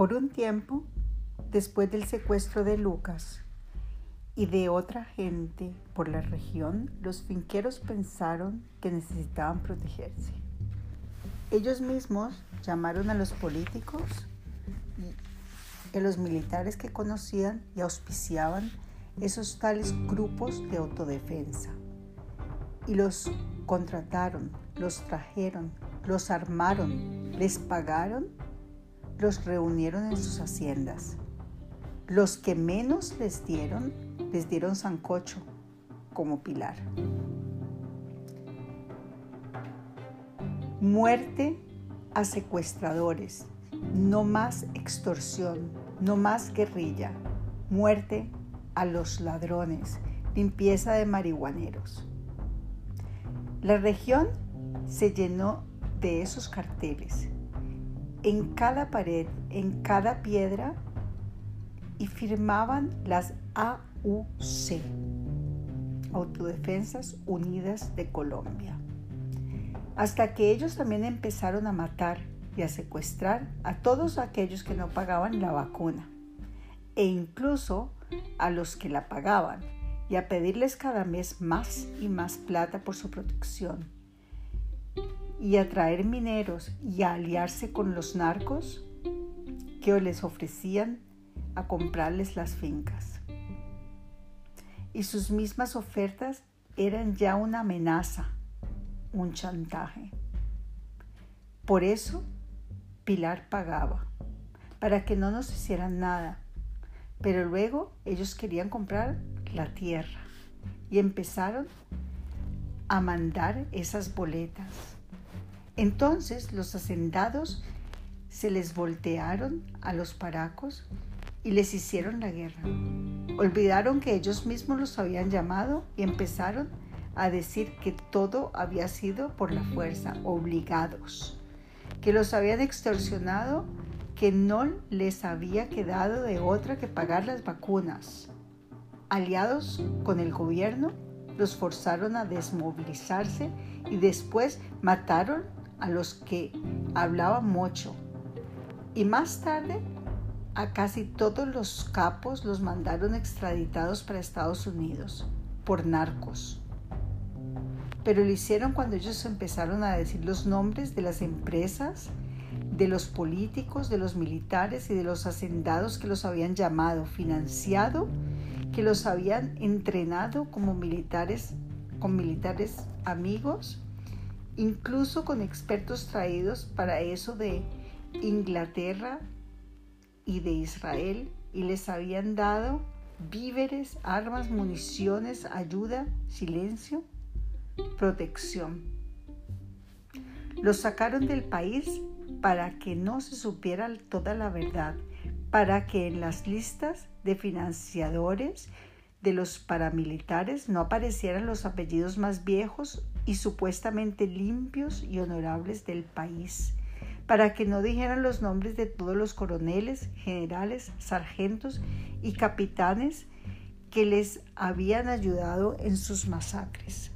Por un tiempo, después del secuestro de Lucas y de otra gente por la región, los finqueros pensaron que necesitaban protegerse. Ellos mismos llamaron a los políticos y a los militares que conocían y auspiciaban esos tales grupos de autodefensa. Y los contrataron, los trajeron, los armaron, les pagaron, los reunieron en sus haciendas. Los que menos les dieron, les dieron sancocho como pilar. Muerte a secuestradores, no más extorsión, no más guerrilla, muerte a los ladrones, limpieza de marihuaneros. La región se llenó de esos carteles, en cada pared, en cada piedra, y firmaban las AUC, Autodefensas Unidas de Colombia, hasta que ellos también empezaron a matar y a secuestrar a todos aquellos que no pagaban la vacuna, e incluso a los que la pagaban, y a pedirles cada mes más y más plata por su protección, y a traer mineros y a aliarse con los narcos que les ofrecían a comprarles las fincas. Y sus mismas ofertas eran ya una amenaza, un chantaje. Por eso Pilar pagaba, para que no nos hicieran nada. Pero luego ellos querían comprar la tierra y empezaron a mandar esas boletas. Entonces los hacendados se les voltearon a los paracos y les hicieron la guerra. Olvidaron que ellos mismos los habían llamado y empezaron a decir que todo había sido por la fuerza, obligados, que los habían extorsionado, que no les había quedado de otra que pagar las vacunas. Aliados con el gobierno, los forzaron a desmovilizarse y después mataron a los que hablaban mucho. Y más tarde a casi todos los capos los mandaron extraditados para Estados Unidos por narcos. Pero lo hicieron cuando ellos empezaron a decir los nombres de las empresas, de los políticos, de los militares y de los hacendados que los habían llamado, financiado, que los habían entrenado como militares, con militares amigos, incluso con expertos traídos para eso de Inglaterra, y de Israel y les habían dado víveres, armas, municiones, ayuda, silencio, protección. Los sacaron del país para que no se supiera toda la verdad, para que en las listas de financiadores de los paramilitares no aparecieran los apellidos más viejos y supuestamente limpios y honorables del país para que no dijeran los nombres de todos los coroneles, generales, sargentos y capitanes que les habían ayudado en sus masacres.